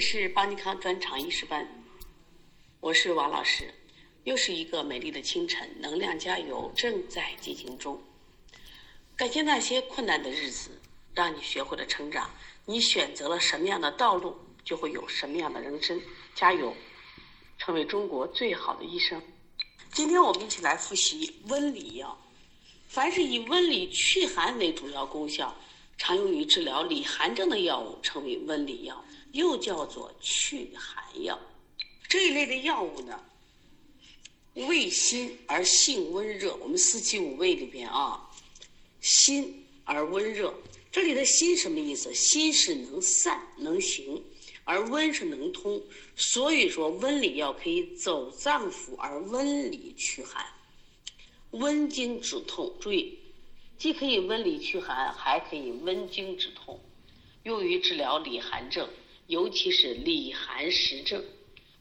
是邦尼康专场医师班，我是王老师。又是一个美丽的清晨，能量加油正在进行中。感谢那些困难的日子，让你学会了成长。你选择了什么样的道路，就会有什么样的人生。加油，成为中国最好的医生。今天我们一起来复习温里药。凡是以温里祛寒为主要功效，常用于治疗里寒症的药物，称为温里药。又叫做祛寒药，这一类的药物呢，味辛而性温热。我们四气五味里边啊，辛而温热。这里的辛什么意思？辛是能散能行，而温是能通。所以说温里药可以走脏腑而温里祛寒，温经止痛。注意，既可以温里祛寒，还可以温经止痛，用于治疗里寒症。尤其是里寒实症，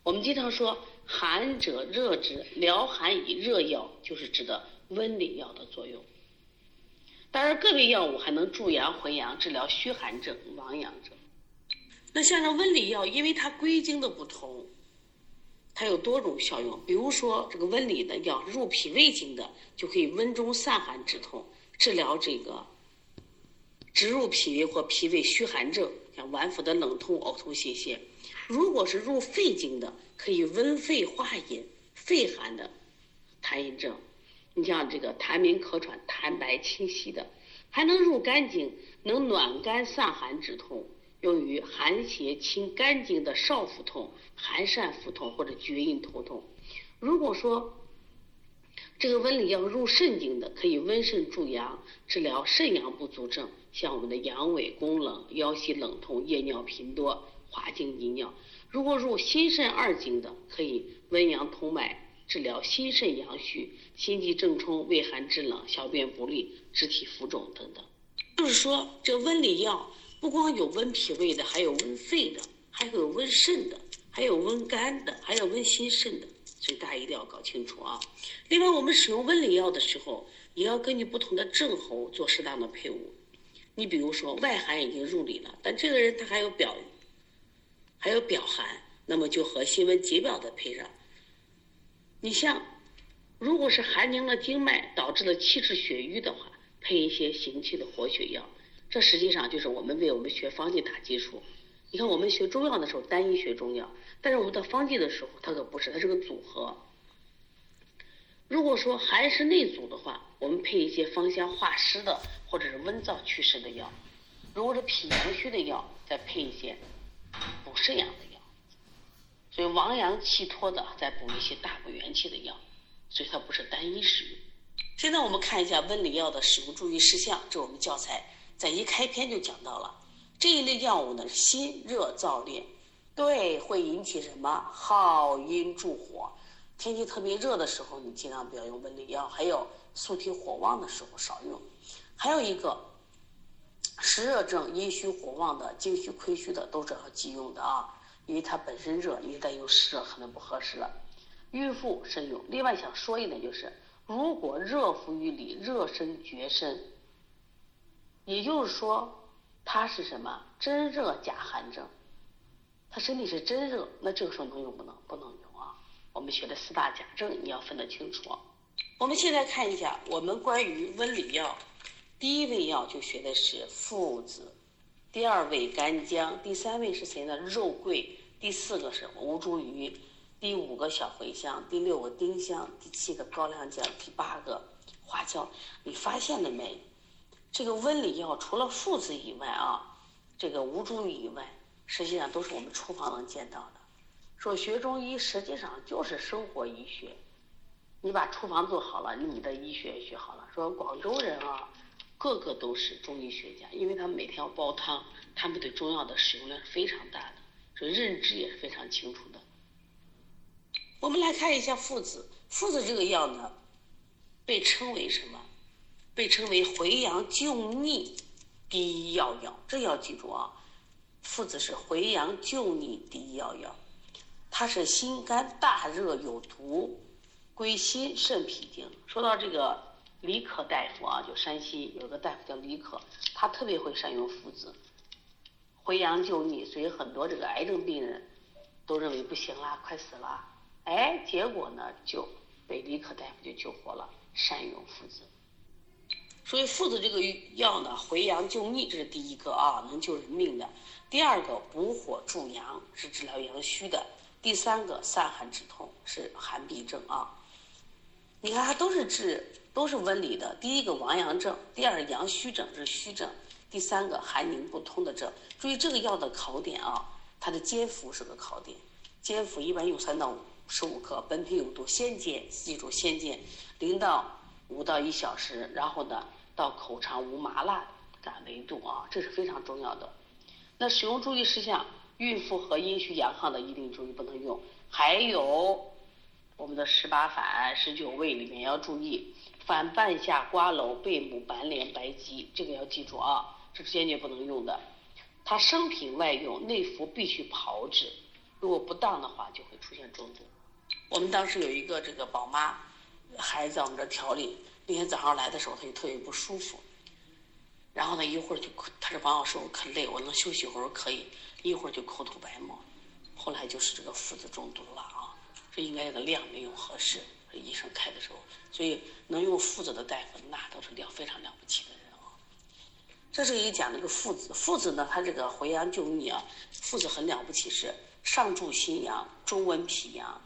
我们经常说寒者热之，疗寒以热药，就是指的温里药的作用。当然，个别药物还能助阳回阳，治疗虚寒症、亡阳症。那像这温里药，因为它归经的不同，它有多种效用。比如说，这个温里的药入脾胃经的，就可以温中散寒止痛，治疗这个直入脾胃或脾胃虚寒症。像脘腹的冷痛、呕吐、泄泻，如果是入肺经的，可以温肺化饮、肺寒的痰饮症。你像这个痰鸣咳喘、痰白清晰的，还能入肝经，能暖肝散寒止痛，用于寒邪侵肝经的少腹痛、寒疝腹痛或者厥阴头痛。如果说这个温里药入肾经的，可以温肾助阳，治疗肾阳不足症。像我们的阳痿、宫冷、腰膝冷痛、夜尿频多、滑精遗尿，如果入心肾二经的，可以温阳通脉，治疗心肾阳虚、心悸正冲、畏寒肢冷、小便不利、肢体浮肿等等。就是说，这温里药不光有温脾胃的，还有温肺的，还有温肾的，还有温肝的，还有温心肾的，所以大家一定要搞清楚啊。另外，我们使用温里药的时候，也要根据不同的症候做适当的配伍。你比如说外寒已经入里了，但这个人他还有表，还有表寒，那么就和辛温解表的配上。你像，如果是寒凝了经脉，导致了气滞血瘀的话，配一些行气的活血药，这实际上就是我们为我们学方剂打基础。你看我们学中药的时候单一学中药，但是我们到方剂的时候，它可不是，它是个组合。如果说寒湿内阻的话，我们配一些芳香化湿的。或者是温燥祛湿的药，如果是脾阳虚的药，再配一些补肾阳的药，所以亡阳气脱的再补一些大补元气的药，所以它不是单一使用。现在我们看一下温里药的使用注意事项，这我们教材在一开篇就讲到了。这一类药物呢，心热燥烈，对，会引起什么耗阴助火。天气特别热的时候，你尽量不要用温里药。还有素体火旺的时候少用。还有一个湿热症、阴虚火旺的、精虚亏虚的，都是要忌用的啊，因为它本身热，你再用湿热可能不合适了。孕妇慎用。另外想说一点就是，如果热伏于里，热身厥身，也就是说它是什么真热假寒症，他身体是真热，那这个时候能用不能？不能用啊。我们学的四大假症你要分得清楚。我们现在看一下我们关于温里药。第一味药就学的是附子，第二位干姜，第三位是谁呢？肉桂，第四个是吴茱萸，第五个小茴香，第六个丁香，第七个高粱姜，第八个花椒。你发现了没？这个温里药除了附子以外啊，这个吴茱萸以外，实际上都是我们厨房能见到的。说学中医实际上就是生活医学，你把厨房做好了，你的医学也学好了。说广州人啊。个个都是中医学家，因为他们每天要煲汤，他们对中药的使用量是非常大的，所以认知也是非常清楚的。我们来看一下附子，附子这个药呢，被称为什么？被称为回阳救逆第一要药，这要记住啊。附子是回阳救逆第一要药，它是心肝大热有毒，归心肾脾经。说到这个。李可大夫啊，就山西有个大夫叫李可，他特别会善用附子，回阳救逆，所以很多这个癌症病人都认为不行了，快死了。哎，结果呢就被李可大夫就救活了，善用附子。所以附子这个药呢，回阳救逆这是第一个啊，能救人命的。第二个补火助阳是治疗阳虚的。第三个散寒止痛是寒痹症啊。你看它都是治都是温里的。第一个亡阳症，第二阳虚症是虚症。第三个寒凝不通的症，注意这个药的考点啊，它的煎服是个考点，煎服一般用三到十五克，本品有毒，先煎，记住先煎，零到五到一小时，然后呢到口尝无麻辣感为度啊，这是非常重要的。那使用注意事项，孕妇和阴虚阳亢的一定注意不能用，还有我们的十八反、十九味里面要注意，反半夏、瓜蒌、贝母、白莲、白及，这个要记住啊。是坚决不能用的，它生品外用，内服必须炮制，如果不当的话就会出现中毒。我们当时有一个这个宝妈，孩子在我们这调理，那天早上来的时候他就特别不舒服，然后呢一会儿就，他说王老师我可累，我能休息会儿可以，一会儿就口吐白沫，后来就是这个附子中毒了啊，这应该这个量没有合适，医生开的时候，所以能用附子的大夫那都是了非常了不起的人啊。这是一讲这个附子，附子呢，它这个回阳救逆啊，附子很了不起，是上助心阳，中温脾阳，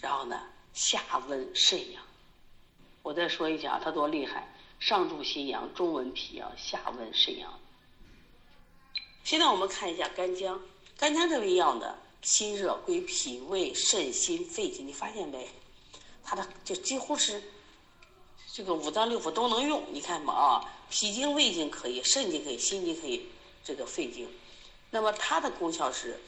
然后呢下温肾阳。我再说一下，它多厉害，上助心阳，中温脾阳，下温肾阳。现在我们看一下干姜，干姜这味药呢，心热归脾胃肾心肺经，你发现没？它的就几乎是。这个五脏六腑都能用，你看嘛啊，脾经、胃经可以，肾经可以，心经可以，这个肺经。那么它的功效是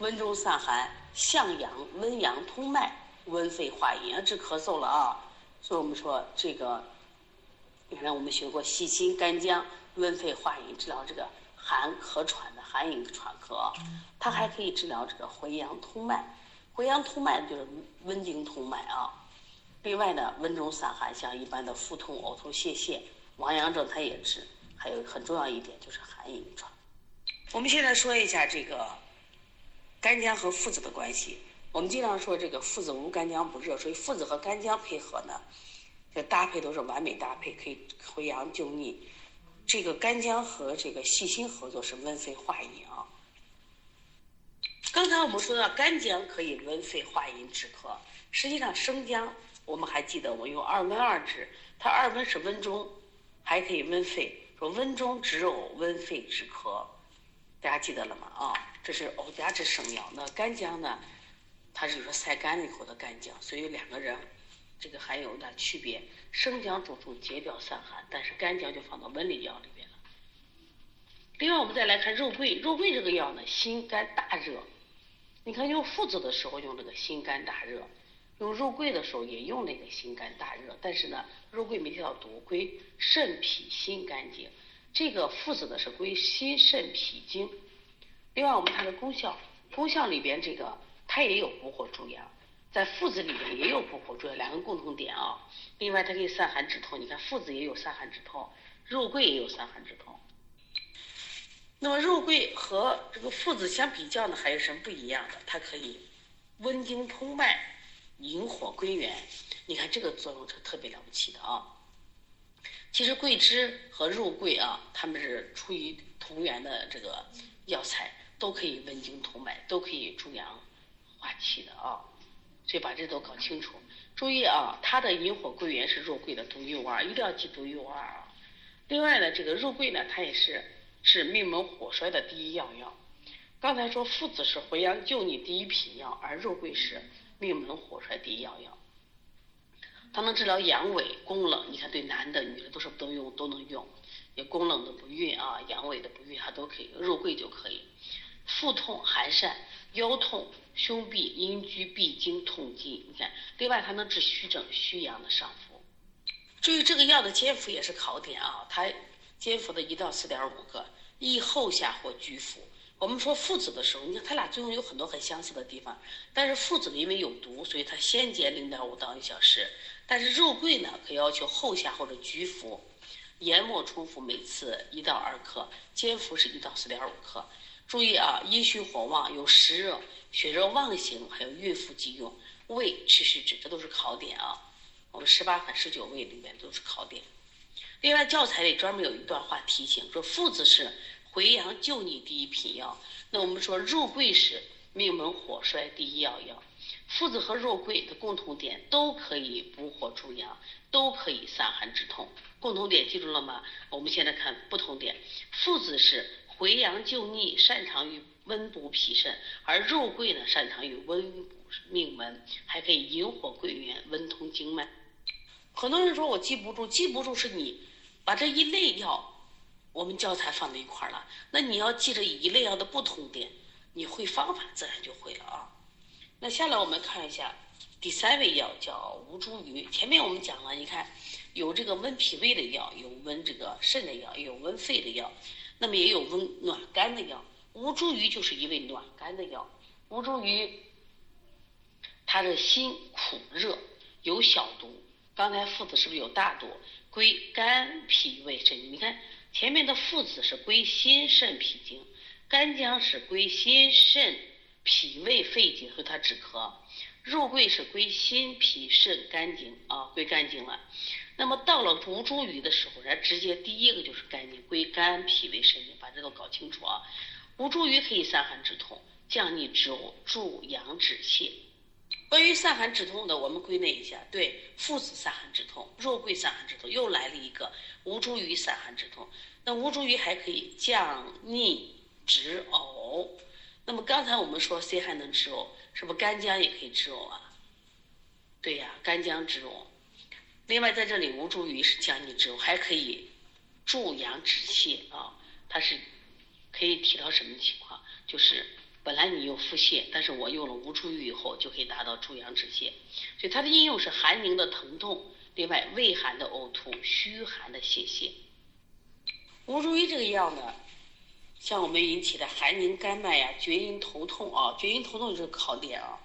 温中散寒、向阳、温阳、通脉、温肺化饮，治咳嗽了啊。所以我们说这个，原来我们学过细辛干姜温肺化饮，治疗这个寒咳喘的寒饮喘咳。它还可以治疗这个回阳通脉，回阳通脉就是温经通脉啊。另外呢，温中散寒，像一般的腹痛、呕吐、泄泻、亡阳症，它也治。还有很重要一点就是寒饮喘。我们现在说一下这个干姜和附子的关系。我们经常说这个附子无干姜不热，所以附子和干姜配合呢，这搭配都是完美搭配，可以回阳救逆。这个干姜和这个细辛合作是温肺化饮啊。刚才我们说到干姜可以温肺化饮止咳，实际上生姜。我们还记得我用二温二治，它二温是温中，还可以温肺。说温中止呕，温肺止咳，大家记得了吗？啊，这是呕家之生药。那干姜呢？它是说晒干了以后的干姜，所以两个人这个还有点区别。生姜主助解表散寒，但是干姜就放到温里药里边了。另外，我们再来看肉桂，肉桂这个药呢，心肝大热。你看用附子的时候用这个心肝大热。用肉桂的时候也用那个心肝大热，但是呢，肉桂没提到毒，归肾脾心肝经。这个附子的是归心肾脾经。另外，我们看的功效，功效里边这个它也有补火助阳，在附子里边也有补火助阳，两个共同点啊。另外，它可以散寒止痛，你看附子也有散寒止痛，肉桂也有散寒止痛。那么肉桂和这个附子相比较呢，还有什么不一样的？它可以温经通脉。引火归元，你看这个作用是特别了不起的啊！其实桂枝和肉桂啊，它们是出于同源的这个药材，都可以温经通脉，都可以助阳化气的啊。所以把这都搞清楚。注意啊，它的引火归元是肉桂的独一无二，一定要记独一无二啊。另外呢，这个肉桂呢，它也是治命门火衰的第一要药。刚才说附子是回阳救逆第一品药，而肉桂是。命门火衰第一要药，它能治疗阳痿、宫冷。你看，对男的、女的都是都用都能用。有宫冷的不孕啊，阳痿的不孕，它都可以。肉桂就可以。腹痛、寒疝、腰痛、胸痹、阴居、闭经、痛经。你看，另外它能治虚症、虚阳的上浮。注意这个药的煎服也是考点啊，它煎服的一到四点五个，宜后下或居服。我们说附子的时候，你看它俩作用有很多很相似的地方，但是附子因为有毒，所以它先煎零点五到一小时。但是肉桂呢可要求后下或者局服，研末冲服每次一到二克，煎服是一到四点五克。注意啊，阴虚火旺，有湿热、血热妄行，还有孕妇忌用。胃吃湿止，这都是考点啊。我们十八反十九位里面都是考点。另外，教材里专门有一段话提醒说，附子是回阳救逆第一品药。那我们说肉桂是命门火衰第一要药。附子和肉桂的共同点都可以补火助阳，都可以散寒止痛。共同点记住了吗？我们现在看不同点。附子是回阳救逆，擅长于温补脾肾；而肉桂呢，擅长于温补命门，还可以引火归元，温通经脉。很多人说我记不住，记不住是你把这一类药，我们教材放在一块儿了。那你要记着一类药的不同点，你会方法自然就会了啊。那下来我们看一下第三味药叫吴茱萸。前面我们讲了，你看有这个温脾胃的药，有温这个肾的药，有温肺的药，那么也有温暖肝的药。吴茱萸就是一味暖肝的药。吴茱萸它的辛苦热，有小毒。刚才附子是不是有大毒？归肝脾胃肾。你看前面的附子是归心肾脾经，干姜是归心肾。脾胃肺经，所以它止咳。肉桂是归心脾肾肝经啊，归肝经了。那么到了吴茱萸的时候，咱直接第一个就是肝经，归肝脾胃肾经，把这都搞清楚啊。吴茱萸可以散寒止痛、降逆止呕、助阳止泻。关于散寒止痛的，我们归纳一下：对，附子散寒止痛，肉桂散寒止痛，又来了一个吴茱萸散寒止痛。那吴茱萸还可以降逆止呕。那么刚才我们说谁还能止呕？是不是干姜也可以止呕啊？对呀，干姜止呕。另外在这里，吴茱萸是降逆止呕，还可以助阳止泻啊。它是可以提到什么情况？就是本来你有腹泻，但是我用了吴茱萸以后，就可以达到助阳止泻。所以它的应用是寒凝的疼痛，另外胃寒的呕吐，虚寒的泄泻。吴茱萸这个药呢？像我们引起的寒凝肝脉呀、厥阴头痛啊，厥阴头痛就是考点啊。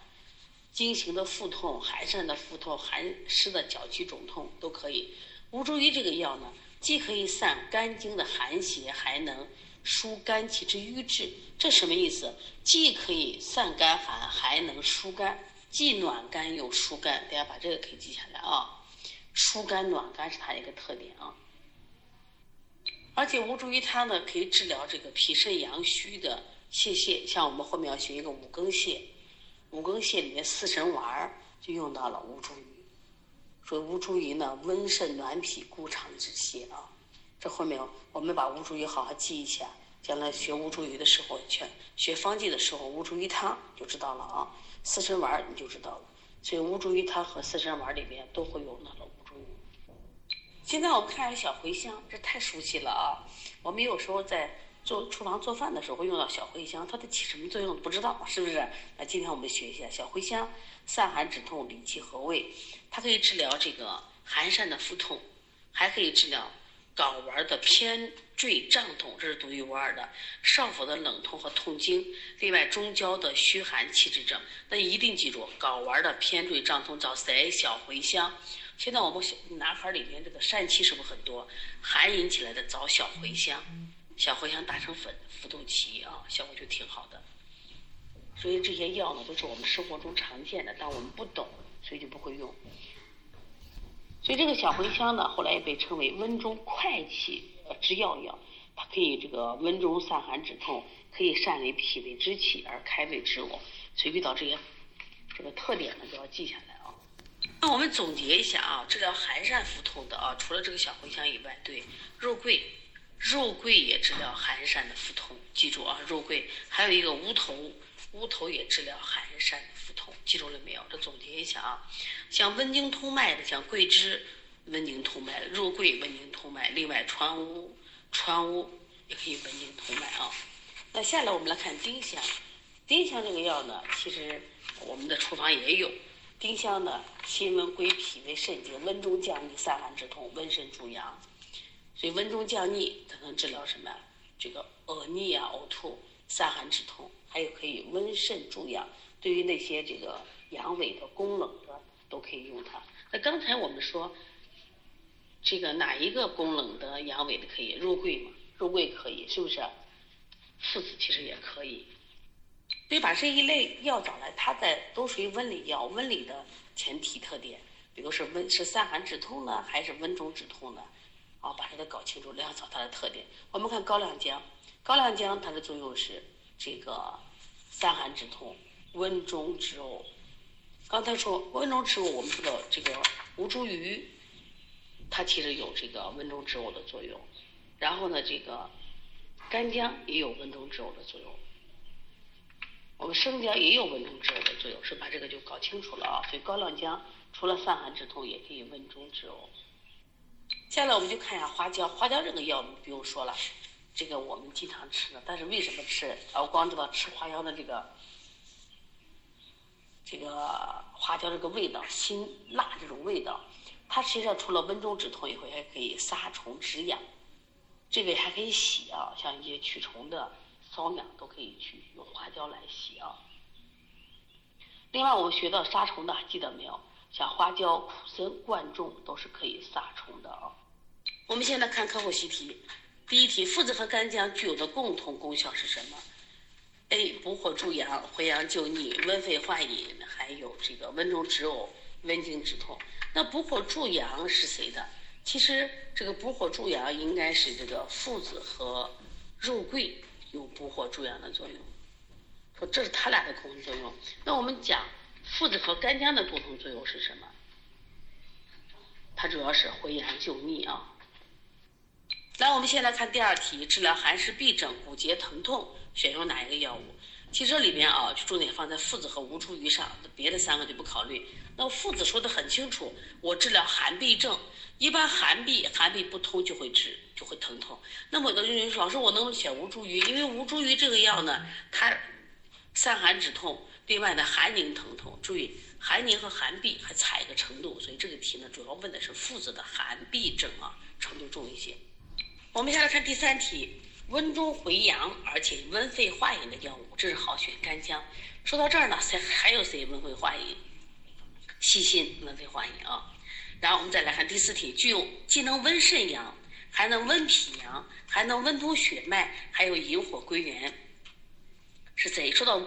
经行的腹痛、寒疝的腹痛、寒湿的脚气肿痛都可以。吴茱萸这个药呢，既可以散肝经的寒邪，还能疏肝气之瘀滞。这什么意思？既可以散肝寒，还能疏肝，既暖肝又疏肝。大家把这个可以记下来啊。疏肝暖肝是它一个特点啊。而且吴茱萸汤呢，可以治疗这个脾肾阳虚的泄泻，像我们后面要学一个五更泻，五更泻里面四神丸儿就用到了吴茱萸。所以吴茱萸呢，温肾暖脾，固肠止泻啊。这后面我们把吴茱萸好好记一下，将来学吴茱萸的时候，全学方剂的时候，吴茱萸汤就知道了啊。四神丸儿你就知道了。所以吴茱萸汤和四神丸儿里面都会用到了。现在我们看一下小茴香，这太熟悉了啊！我们有时候在做厨房做饭的时候会用到小茴香，它得起什么作用不知道，是不是？那今天我们学一下小茴香，散寒止痛、理气和胃，它可以治疗这个寒疝的腹痛，还可以治疗睾丸的偏坠胀痛，这是独一无二的；少腹的冷痛和痛经，另外中焦的虚寒气滞症，那一定记住睾丸的偏坠胀痛找谁？小茴香。现在我们小男孩里面这个疝气是不是很多？寒引起来的找小茴香，小茴香打成粉，服肚脐啊，效果就挺好的。所以这些药呢，都是我们生活中常见的，但我们不懂，所以就不会用。所以这个小茴香呢，后来也被称为温中快气之要药，它可以这个温中散寒止痛，可以善为脾胃之气而开胃止呕。所以遇到这些这个特点呢，都要记下来啊。那我们总结一下啊，治疗寒疝腹痛的啊，除了这个小茴香以外，对，肉桂，肉桂也治疗寒疝的腹痛，记住啊，肉桂还有一个乌头，乌头也治疗寒疝的腹痛，记住了没有？这总结一下啊，像温经通脉的，像桂枝温经通脉，肉桂温经通脉，另外川乌，川乌也可以温经通脉啊。那下来我们来看丁香，丁香这个药呢，其实我们的厨房也有。丁香呢，辛温归脾胃肾经，温中降逆，散寒止痛，温肾助阳。所以温中降逆，它能治疗什么？这个恶逆啊、呕吐、散寒止痛，还有可以温肾助阳。对于那些这个阳痿的、宫冷的，都可以用它。那刚才我们说，这个哪一个宫冷的阳痿的可以入桂嘛？入桂可以，是不是？附子其实也可以。所以把这一类药找来，它在都属于温里药，温里的前提特点，比如是温是散寒止痛呢，还是温中止痛呢？啊，把这个搞清楚，两草它的特点。我们看高粱姜，高粱姜它的作用是这个散寒止痛、温中止呕。刚才说温中止呕，我们知道这个吴茱萸，它其实有这个温中止呕的作用。然后呢，这个干姜也有温中止呕的作用。我们生姜也有温中止呕的作用，是把这个就搞清楚了啊。所以高粱姜除了散寒止痛，也可以温中止呕。下来我们就看一下花椒，花椒这个药不用说了，这个我们经常吃的。但是为什么吃？啊，我光知道吃花椒的这个这个花椒这个味道，辛辣这种味道，它实际上除了温中止痛以后，还可以杀虫止痒，这个还可以洗啊，像一些驱虫的。瘙痒都可以去用花椒来洗啊。另外，我们学到杀虫的，记得没有？像花椒、苦参、贯众都是可以杀虫的啊。我们现在看课后习题，第一题：附子和干姜具有的共同功效是什么？A. 补火助阳、回阳救逆、温肺化饮，还有这个温中止呕、温经止痛。那补火助阳是谁的？其实这个补火助阳应该是这个附子和肉桂。有补火助阳的作用，说这是它俩的共同作用。那我们讲附子和干姜的共同作用是什么？它主要是回阳救逆啊。来，我们先来看第二题，治疗寒湿痹症、骨节疼痛，选用哪一个药物？其实这里边啊，就重点放在附子和吴茱萸上，别的三个就不考虑。那附子说的很清楚，我治疗寒痹症，一般寒痹寒痹不通就会治，就会疼痛。那么有的人说，老师我能不能选吴茱萸？因为吴茱萸这个药呢，它散寒止痛，另外呢寒凝疼痛。注意寒凝和寒痹还差一个程度，所以这个题呢主要问的是附子的寒痹症啊，程度重一些。我们下来看第三题。温中回阳，而且温肺化饮的药物，这是好选干姜。说到这儿呢，谁 还有谁温肺化饮？细心温肺化饮啊。然后我们再来看第四题，具有既能温肾阳，还能温脾阳，还能温通血脉，还有引火归元，是谁？说到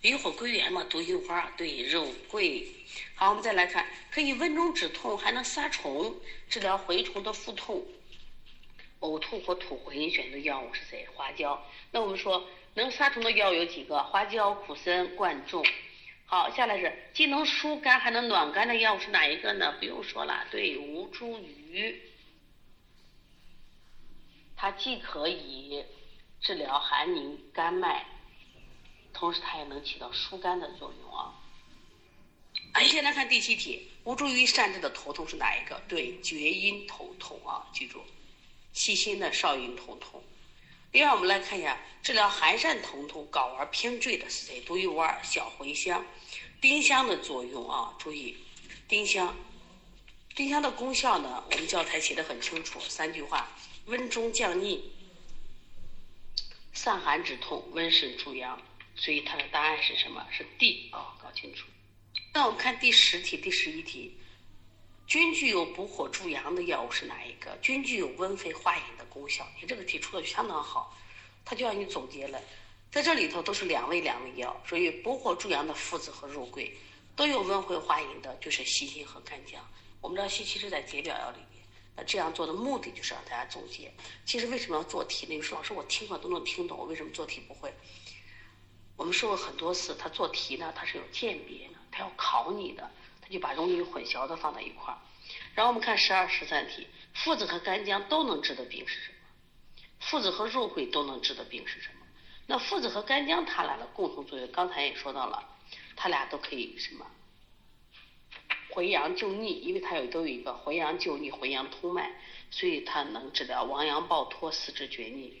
引火归元嘛，毒杏花对肉桂。好，我们再来看，可以温中止痛，还能杀虫，治疗蛔虫的腹痛。呕吐或吐回选的药物是谁？花椒。那我们说能杀虫的药有几个？花椒、苦参、贯众。好，下来是既能疏肝还能暖肝的药物是哪一个呢？不用说了，对，吴茱萸。它既可以治疗寒凝肝脉，同时它也能起到疏肝的作用啊。哎，先来看第七题，吴茱萸善治的头痛是哪一个？对，厥阴头痛啊，记住。细心的少阴头痛。另外，我们来看一下治疗寒疝疼痛、睾丸偏坠的是谁？独一无二，小茴香。丁香的作用啊，注意，丁香，丁香的功效呢，我们教材写的很清楚，三句话：温中降逆、散寒止痛、温肾助阳。所以它的答案是什么？是 D 啊，搞清楚。那我们看第十题、第十一题。均具有补火助阳的药物是哪一个？均具有温肺化饮的功效。你这个题出的相当好，他就让你总结了，在这里头都是两味两味药，所以补火助阳的附子和肉桂都有温肺化饮的，就是细辛和干姜。我们知道细辛是在解表药里面，那这样做的目的就是让大家总结。其实为什么要做题呢？你说老师我听课都能听懂，我为什么做题不会？我们说过很多次，他做题呢，他是有鉴别的，他要考你的。他就把容易混淆的放在一块儿，然后我们看十二、十三题，附子和干姜都能治的病是什么？附子和肉桂都能治的病是什么？那附子和干姜它俩的共同作用，刚才也说到了，它俩都可以什么？回阳救逆，因为它有都有一个回阳救逆、回阳通脉，所以它能治疗亡阳暴脱、四肢厥逆。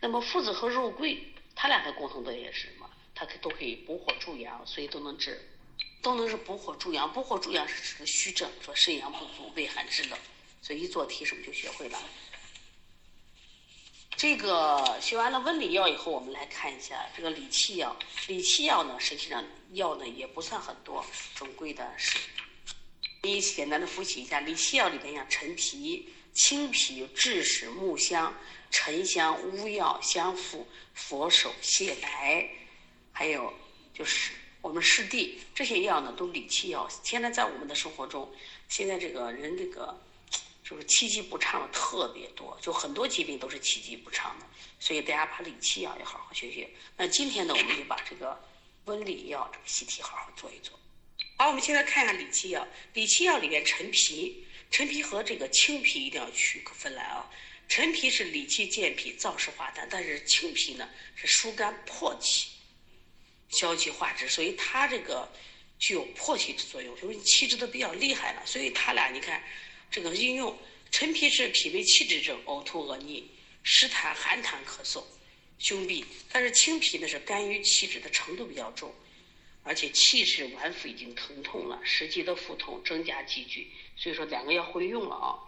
那么附子和肉桂，它俩的共同作用是什么？它可都可以补火助阳，所以都能治。都能是补火助阳，补火助阳是指的虚症，说肾阳不足、畏寒肢冷，所以一做题是不是就学会了？这个学完了温里药以后，我们来看一下这个理气药。理气药呢，实际上药呢也不算很多，总归的是你简单的复习一下，理气药里面像陈皮、青皮、枳实、木香、沉香、乌药、香附、佛手、泻白，还有就是我们湿地这些药呢，都理气药。现在在我们的生活中，现在这个人这个就是气机不畅的特别多，就很多疾病都是气机不畅的，所以大家把理气药也好好学学。那今天呢，我们就把这个温理药这个习题好好做一做。好，我们现在看一下理气药。理气药里面陈皮，陈皮和这个青皮一定要区分来啊。陈皮是理气健脾、燥湿化痰，但是青皮呢是疏肝破气、消气化滞，所以它这个具有破气之作用，就是气滞的比较厉害了。所以它俩你看这个应用，陈皮是脾胃气滞症，呕吐、恶逆、湿痰、寒痰、咳嗽、胸痹，但是青皮呢是肝郁气滞的程度比较重。而且气滞脘腹已经疼痛了，实际的腹痛增加积聚，所以说两个要会用了啊。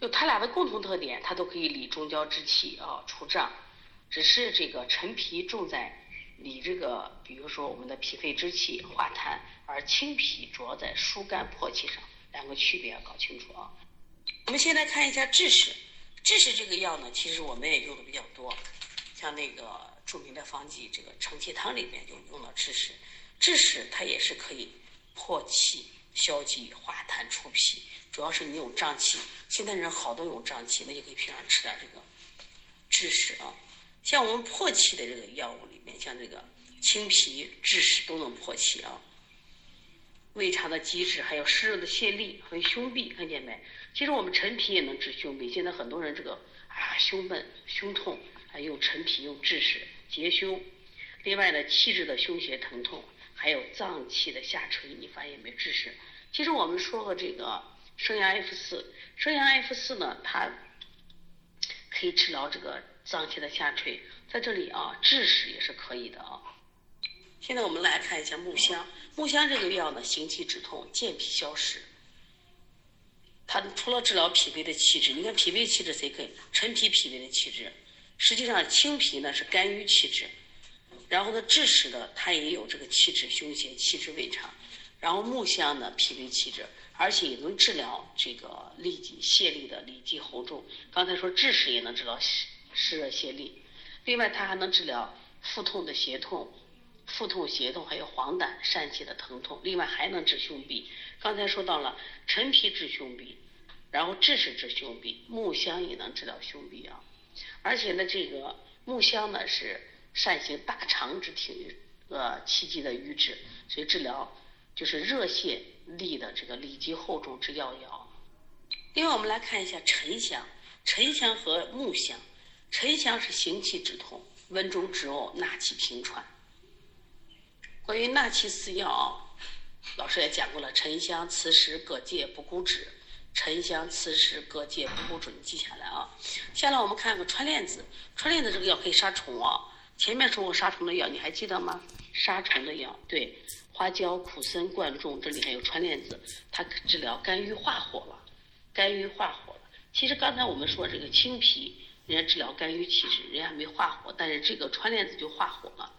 就它俩的共同特点，它都可以理中焦之气啊，除胀。只是这个陈皮重在理这个，比如说我们的脾肺之气化痰，而青皮主要在疏肝破气上，两个区别要搞清楚啊。我们先来看一下枳实，枳实这个药呢，其实我们也用的比较多，像那个。著名的方剂，这个承气汤里面就用了枳实，枳实它也是可以破气、消积、化痰、除皮，主要是你有胀气，现在人好多有胀气，那就可以平常吃点这个枳实啊。像我们破气的这个药物里面，像这个青皮、枳实都能破气啊。胃肠的积滞，还有湿热的泄痢和胸痹，看见没？其实我们陈皮也能治胸痹，现在很多人这个啊胸闷、胸痛，还用陈皮、用枳实。结胸，另外呢，气滞的胸胁疼痛，还有脏器的下垂，你发现没？枳实，其实我们说过这个生阳 F 四，生阳 F 四呢，它可以治疗这个脏器的下垂，在这里啊，枳实也是可以的啊。现在我们来看一下木香，木香这个药呢，行气止痛，健脾消食，它除了治疗脾胃的气滞，你看脾胃气滞谁可以？陈皮脾胃的气滞。实际上，青皮呢是肝郁气滞，然后呢，枳实呢它也有这个气滞胸胁、气滞胃肠，然后木香呢脾胃气滞，而且也能治疗这个痢疾泄痢的痢疾喉重。刚才说枳实也能治疗湿热泄痢，另外它还能治疗腹痛的胁痛、腹痛胁痛，还有黄疸疝气的疼痛，另外还能治胸痹。刚才说到了陈皮治胸痹，然后枳实治胸痹，木香也能治疗胸痹啊。而且呢，这个木香呢是善行大肠之体呃气机的瘀滞，所以治疗就是热泄痢的这个痢疾厚重之要药。另外，我们来看一下沉香，沉香和木香，沉香是行气止痛、温中止呕、纳气平喘。关于纳气四要，老师也讲过了，沉香、磁石、葛芥、补骨脂。沉香、磁石、葛芥、补骨脂，你记下来啊。下来我们看个川链子，川链子这个药可以杀虫啊。前面说过杀虫的药，你还记得吗？杀虫的药，对，花椒、苦参、贯众，这里还有川链子，它治疗肝郁化火了，肝郁化火了。其实刚才我们说这个青皮，人家治疗肝郁气滞，人家没化火，但是这个川链子就化火了。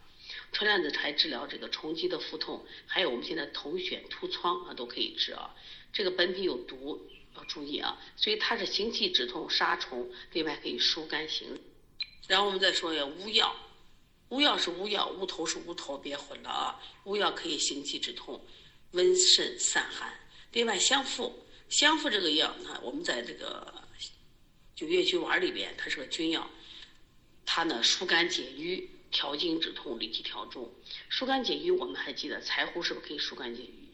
川链子还治疗这个虫积的腹痛，还有我们现在头癣、突疮啊都可以治啊。这个本品有毒。要注意啊，所以它是行气止痛、杀虫，另外可以疏肝行。然后我们再说一下乌药，乌药是乌药，乌头是乌头，别混了啊。乌药可以行气止痛、温肾散寒。另外香附，香附这个药呢，我们在这个九月君丸里边，它是个君药，它呢疏肝解郁、调经止痛、理气调中。疏肝解郁，我们还记得柴胡是不是可以疏肝解郁？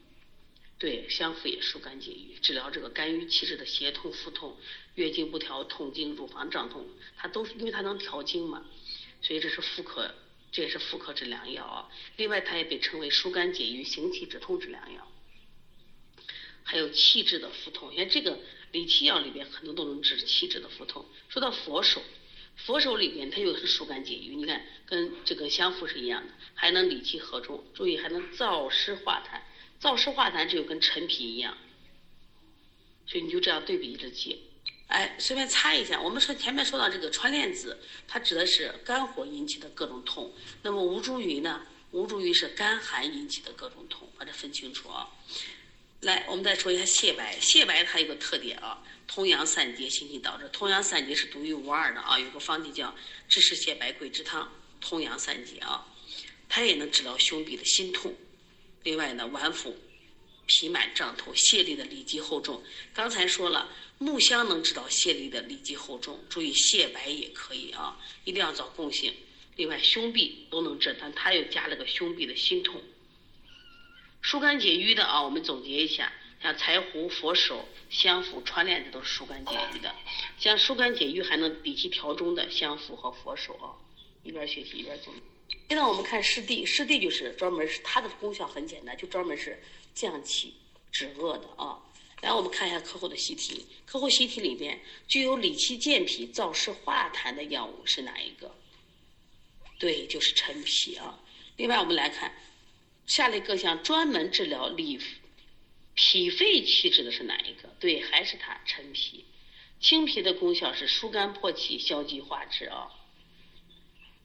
对，香附也疏肝解郁，治疗这个肝郁气滞的胁痛、腹痛、月经不调、痛经、乳房胀痛，它都是因为它能调经嘛，所以这是妇科，这也是妇科治良药啊。另外，它也被称为疏肝解郁、行气止痛治良药。还有气滞的腹痛，你看这个理气药里边很多都能治气滞的腹痛。说到佛手，佛手里边它又是疏肝解郁，你看跟这个香附是一样的，还能理气和中，注意还能燥湿化痰。燥湿化痰，这就跟陈皮一样，所以你就这样对比着记。哎，随便擦一下。我们说前面说到这个川链子，它指的是肝火引起的各种痛。那么吴茱萸呢？吴茱萸是肝寒引起的各种痛，把它分清楚啊。来，我们再说一下泻白，泻白它有个特点啊，通阳散结，心气导致。通阳散结是独一无二的啊，有个方剂叫枳实泻白桂枝汤，通阳散结啊，它也能治疗胸痹的心痛。另外呢，脘腹痞满胀痛、泄痢的里积厚重。刚才说了，木香能治疗泄痢的里积厚重，注意泻白也可以啊，一定要找共性。另外，胸痹都能治，但它又加了个胸痹的心痛。疏肝解郁的啊，我们总结一下，像柴胡、佛手、香附、川连，这都是疏肝解郁的。像疏肝解郁还能理气调中的香附和佛手啊，一边学习一边做。现在我们看湿地，湿地就是专门是它的功效很简单，就专门是降气止恶的啊。来，我们看一下课后的习题，课后习题里边具有理气健脾、燥湿化痰的药物是哪一个？对，就是陈皮啊。另外，我们来看下列各项专门治疗理脾肺气滞的是哪一个？对，还是它陈皮。青皮的功效是疏肝破气、消积化滞啊。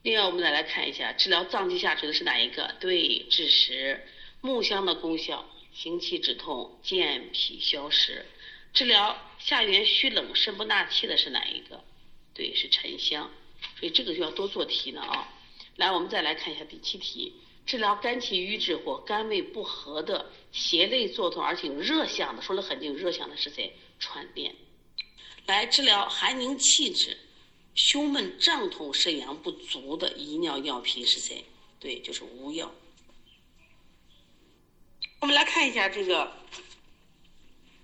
另外，我们再来看一下治疗脏器下垂的是哪一个？对，枳实。木香的功效行气止痛、健脾消食。治疗下元虚冷、肾不纳气的是哪一个？对，是沉香。所以这个就要多做题呢啊。来，我们再来看一下第七题，治疗肝气郁滞或肝胃不和的胁肋作痛，而且有热象的，说了很久，有，热象的是谁？传电。来治疗寒凝气滞、胸闷胀痛、肾阳不足的遗尿尿频是谁？对，就是乌药。我们来看一下这个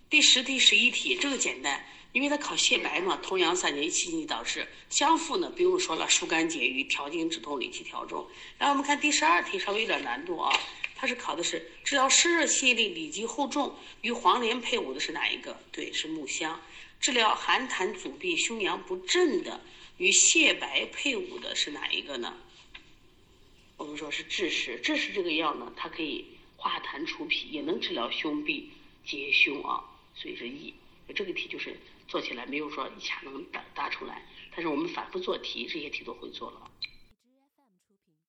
第十第、十一题，这个简单。因为它考泻白嘛，通阳散结，气机导致。香附呢，不用说了，疏肝解郁，调经止痛，理气调中。然后我们看第十二题，稍微有点难度啊，它是考的是治疗湿热泄痢、里积厚重，与黄连配伍的是哪一个？对，是木香。治疗寒痰阻闭、胸阳不振的，与泻白配伍的是哪一个呢？我们说是枳实。枳实这个药呢，它可以化痰除痞，也能治疗胸痹、结胸啊，所以是益。这个题就是。做起来没有说一下能答答出来，但是我们反复做题，这些题都会做了。